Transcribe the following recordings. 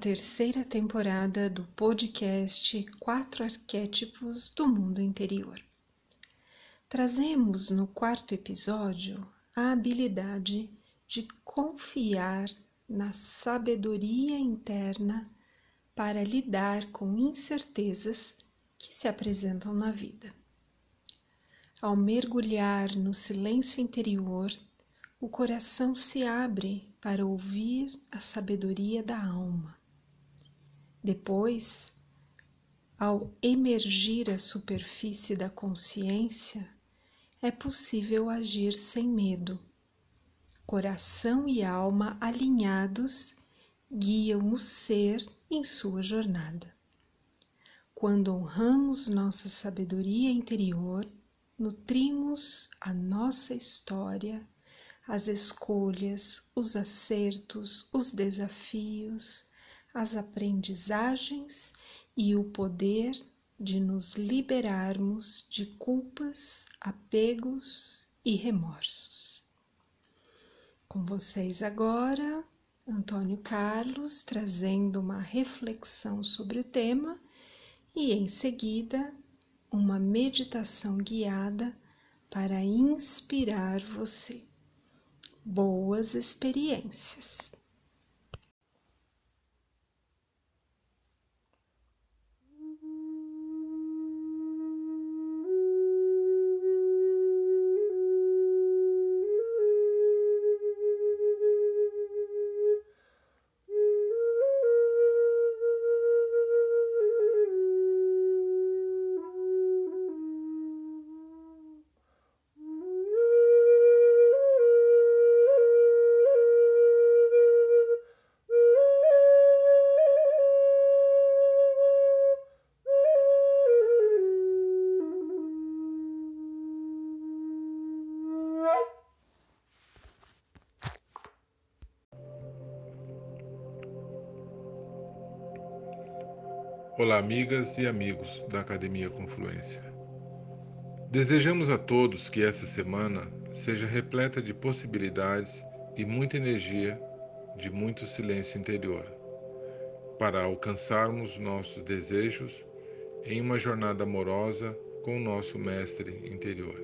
Terceira temporada do podcast Quatro Arquétipos do Mundo Interior. Trazemos no quarto episódio a habilidade de confiar na sabedoria interna para lidar com incertezas que se apresentam na vida. Ao mergulhar no silêncio interior, o coração se abre para ouvir a sabedoria da alma. Depois, ao emergir à superfície da consciência, é possível agir sem medo. Coração e alma alinhados guiam o ser em sua jornada. Quando honramos nossa sabedoria interior, nutrimos a nossa história as escolhas, os acertos, os desafios, as aprendizagens e o poder de nos liberarmos de culpas, apegos e remorsos. Com vocês agora, Antônio Carlos trazendo uma reflexão sobre o tema e em seguida uma meditação guiada para inspirar você boas experiências. Olá, amigas e amigos da Academia Confluência. Desejamos a todos que essa semana seja repleta de possibilidades e muita energia, de muito silêncio interior, para alcançarmos nossos desejos em uma jornada amorosa com o nosso Mestre interior.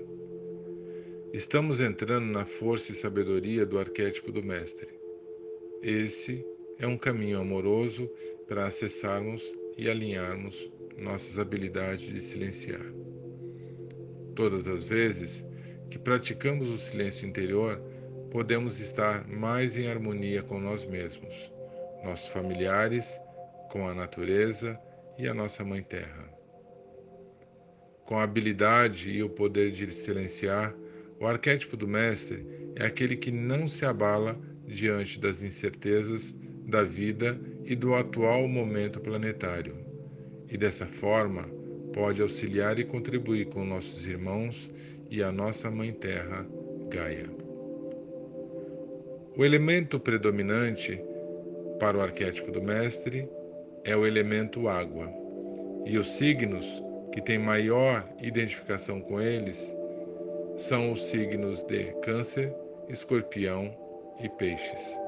Estamos entrando na força e sabedoria do arquétipo do Mestre. Esse é um caminho amoroso para acessarmos e alinharmos nossas habilidades de silenciar. Todas as vezes que praticamos o silêncio interior, podemos estar mais em harmonia com nós mesmos, nossos familiares, com a natureza e a nossa Mãe Terra. Com a habilidade e o poder de silenciar, o arquétipo do Mestre é aquele que não se abala diante das incertezas da vida e do atual momento planetário, e dessa forma pode auxiliar e contribuir com nossos irmãos e a nossa Mãe Terra, Gaia. O elemento predominante para o arquétipo do Mestre é o elemento água, e os signos que têm maior identificação com eles são os signos de Câncer, Escorpião e Peixes.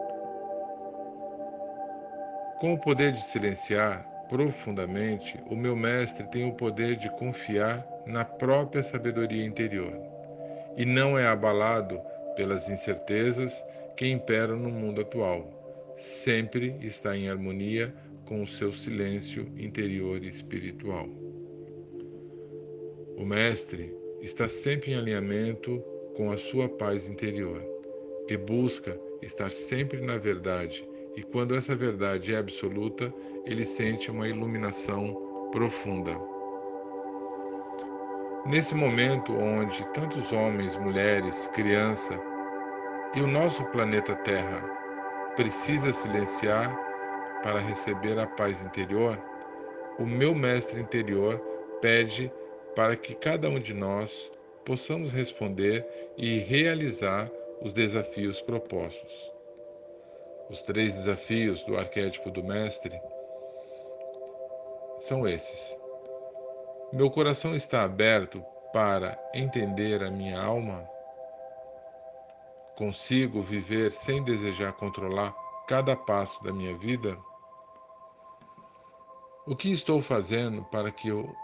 Com o poder de silenciar profundamente, o meu mestre tem o poder de confiar na própria sabedoria interior e não é abalado pelas incertezas que imperam no mundo atual. Sempre está em harmonia com o seu silêncio interior e espiritual. O mestre está sempre em alinhamento com a sua paz interior e busca estar sempre na verdade e quando essa verdade é absoluta, ele sente uma iluminação profunda. Nesse momento onde tantos homens, mulheres, criança e o nosso planeta Terra precisa silenciar para receber a paz interior, o meu mestre interior pede para que cada um de nós possamos responder e realizar os desafios propostos. Os três desafios do arquétipo do Mestre são esses. Meu coração está aberto para entender a minha alma? Consigo viver sem desejar controlar cada passo da minha vida, o que estou fazendo para que eu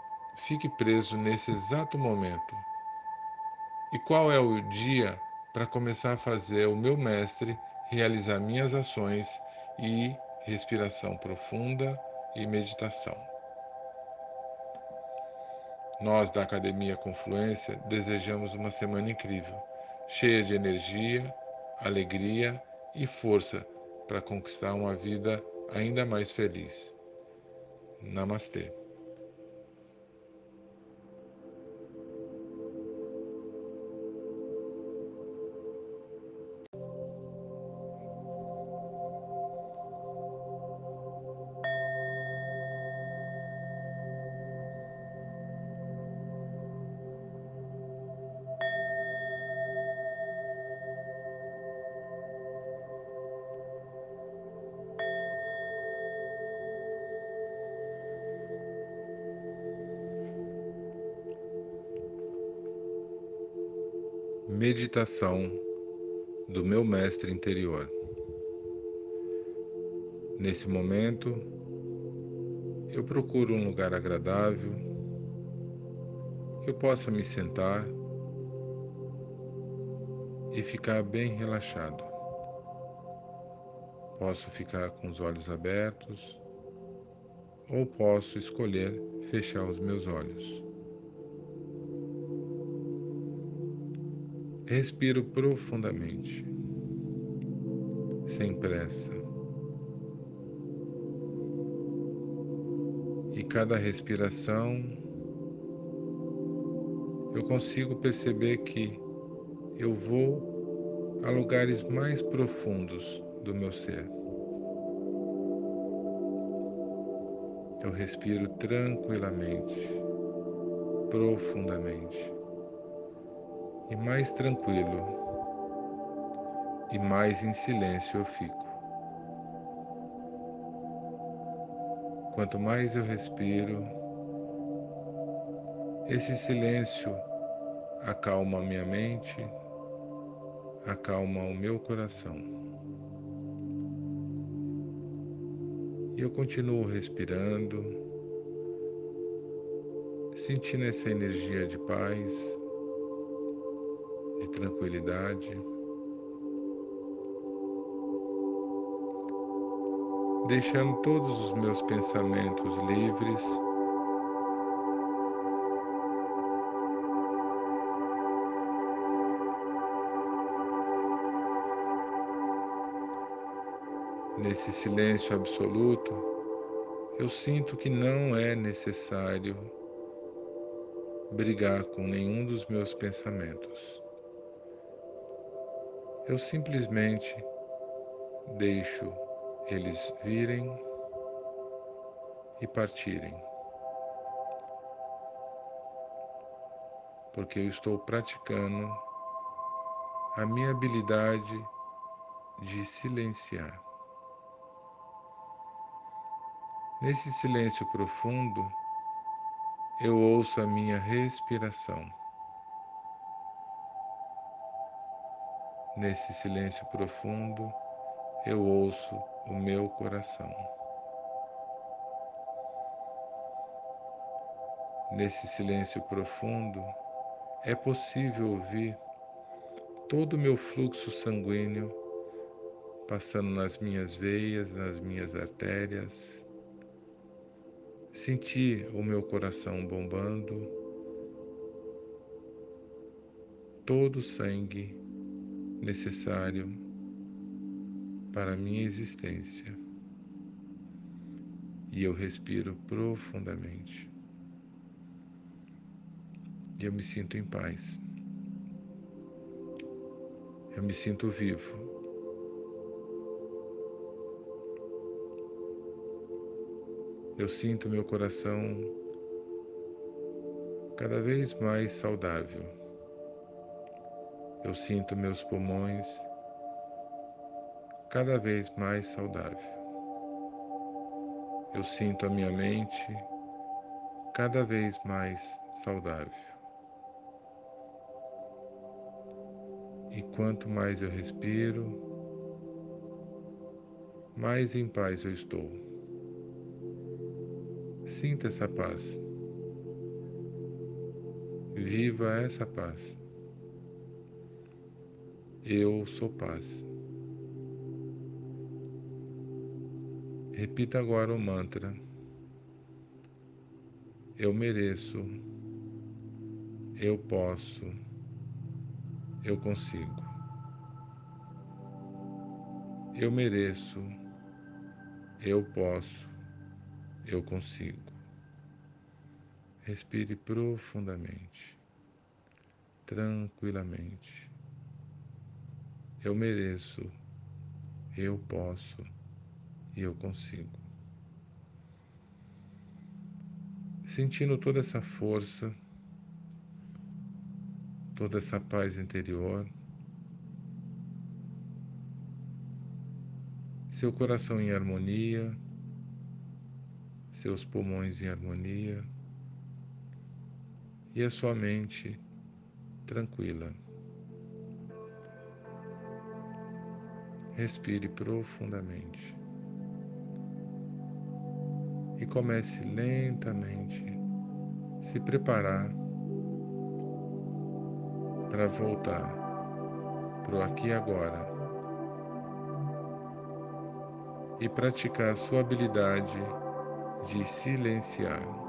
fique preso nesse exato momento? E qual é o dia para começar a fazer o meu mestre realizar minhas ações e respiração profunda e meditação? Nós da Academia Confluência desejamos uma semana incrível, cheia de energia, alegria e força para conquistar uma vida ainda mais feliz. Namastê. Meditação do meu mestre interior. Nesse momento, eu procuro um lugar agradável que eu possa me sentar e ficar bem relaxado. Posso ficar com os olhos abertos ou posso escolher fechar os meus olhos. Respiro profundamente, sem pressa. E cada respiração eu consigo perceber que eu vou a lugares mais profundos do meu ser. Eu respiro tranquilamente, profundamente e mais tranquilo e mais em silêncio eu fico. Quanto mais eu respiro, esse silêncio acalma minha mente, acalma o meu coração. E eu continuo respirando, sentindo essa energia de paz, tranquilidade. Deixando todos os meus pensamentos livres. Nesse silêncio absoluto, eu sinto que não é necessário brigar com nenhum dos meus pensamentos eu simplesmente deixo eles virem e partirem. Porque eu estou praticando a minha habilidade de silenciar. Nesse silêncio profundo, eu ouço a minha respiração. Nesse silêncio profundo, eu ouço o meu coração. Nesse silêncio profundo, é possível ouvir todo o meu fluxo sanguíneo passando nas minhas veias, nas minhas artérias, sentir o meu coração bombando, todo o sangue necessário para a minha existência. E eu respiro profundamente. E eu me sinto em paz. Eu me sinto vivo. Eu sinto meu coração cada vez mais saudável. Eu sinto meus pulmões cada vez mais saudável. Eu sinto a minha mente cada vez mais saudável. E quanto mais eu respiro, mais em paz eu estou. Sinta essa paz. Viva essa paz. Eu sou paz. Repita agora o mantra. Eu mereço. Eu posso. Eu consigo. Eu mereço. Eu posso. Eu consigo. Respire profundamente, tranquilamente. Eu mereço, eu posso e eu consigo. Sentindo toda essa força, toda essa paz interior, seu coração em harmonia, seus pulmões em harmonia e a sua mente tranquila. Respire profundamente e comece lentamente se preparar para voltar para o aqui e agora e praticar sua habilidade de silenciar.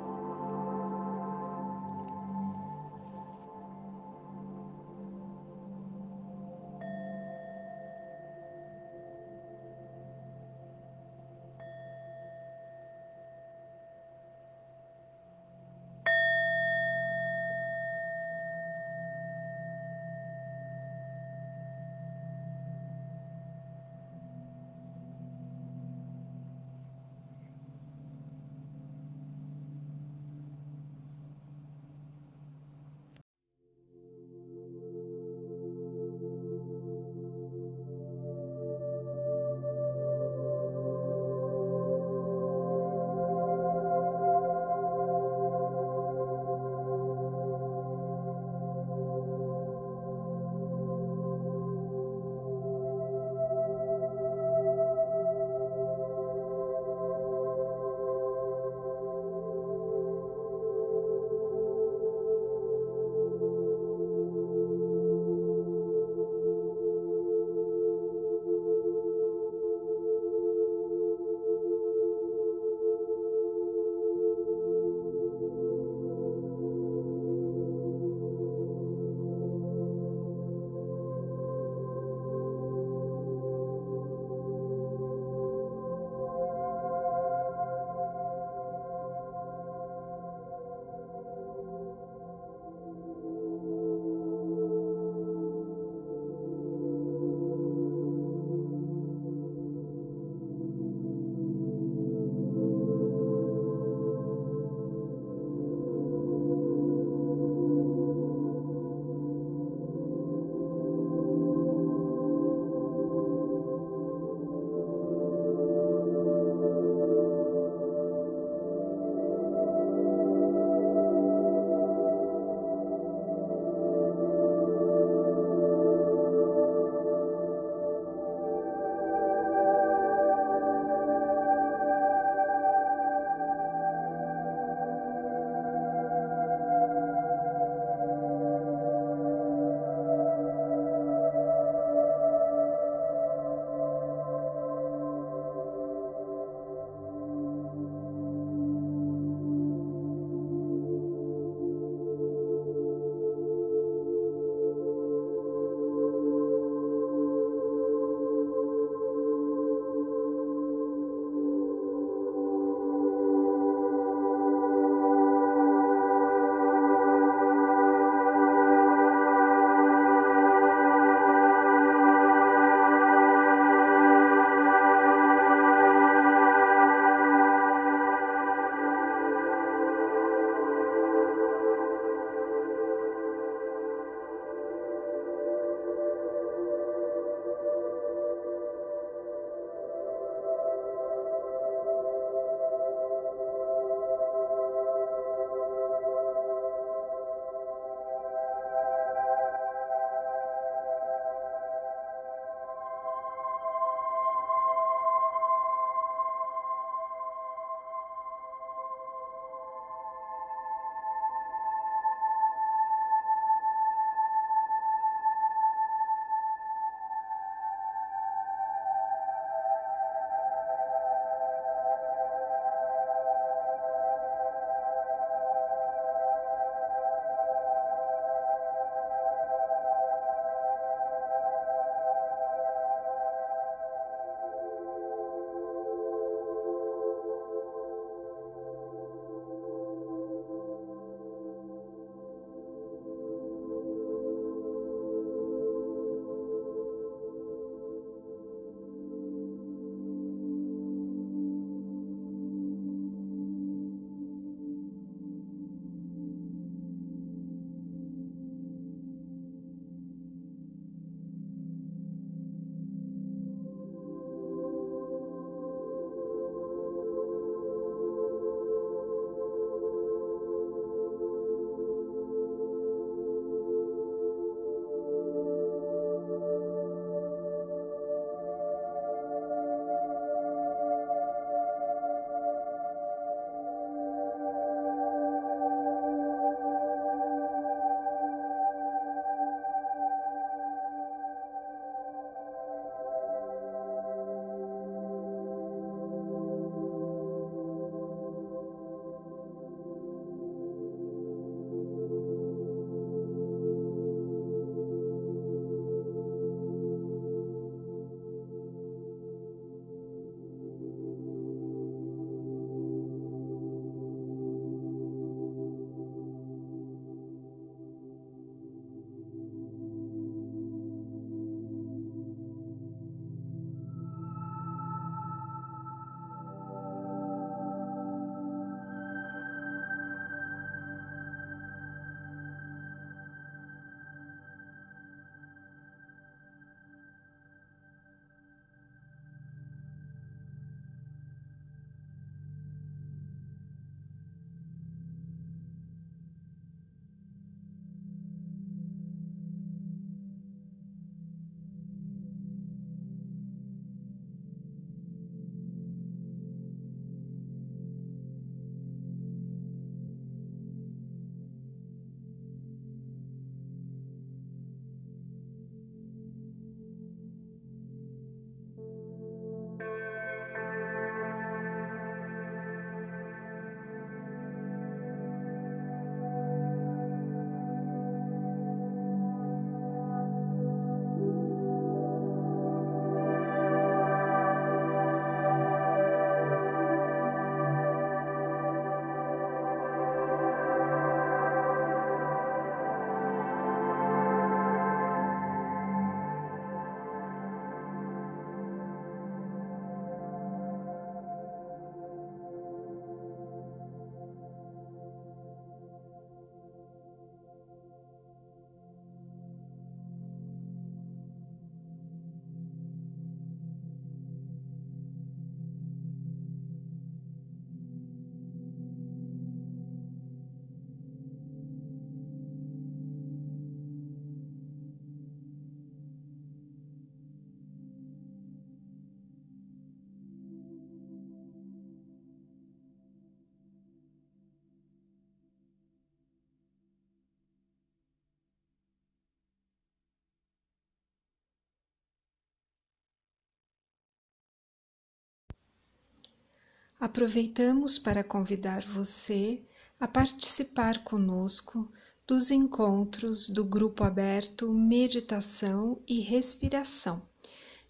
Aproveitamos para convidar você a participar conosco dos encontros do Grupo Aberto Meditação e Respiração,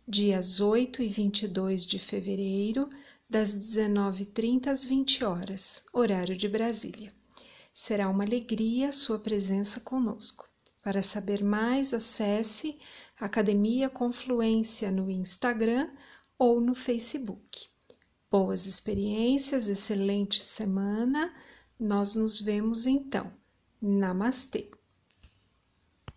dias 8 e 22 de fevereiro, das 19h30 às 20 horas, horário de Brasília. Será uma alegria sua presença conosco. Para saber mais, acesse Academia Confluência no Instagram ou no Facebook. Boas experiências, excelente semana. Nós nos vemos então. Namastê!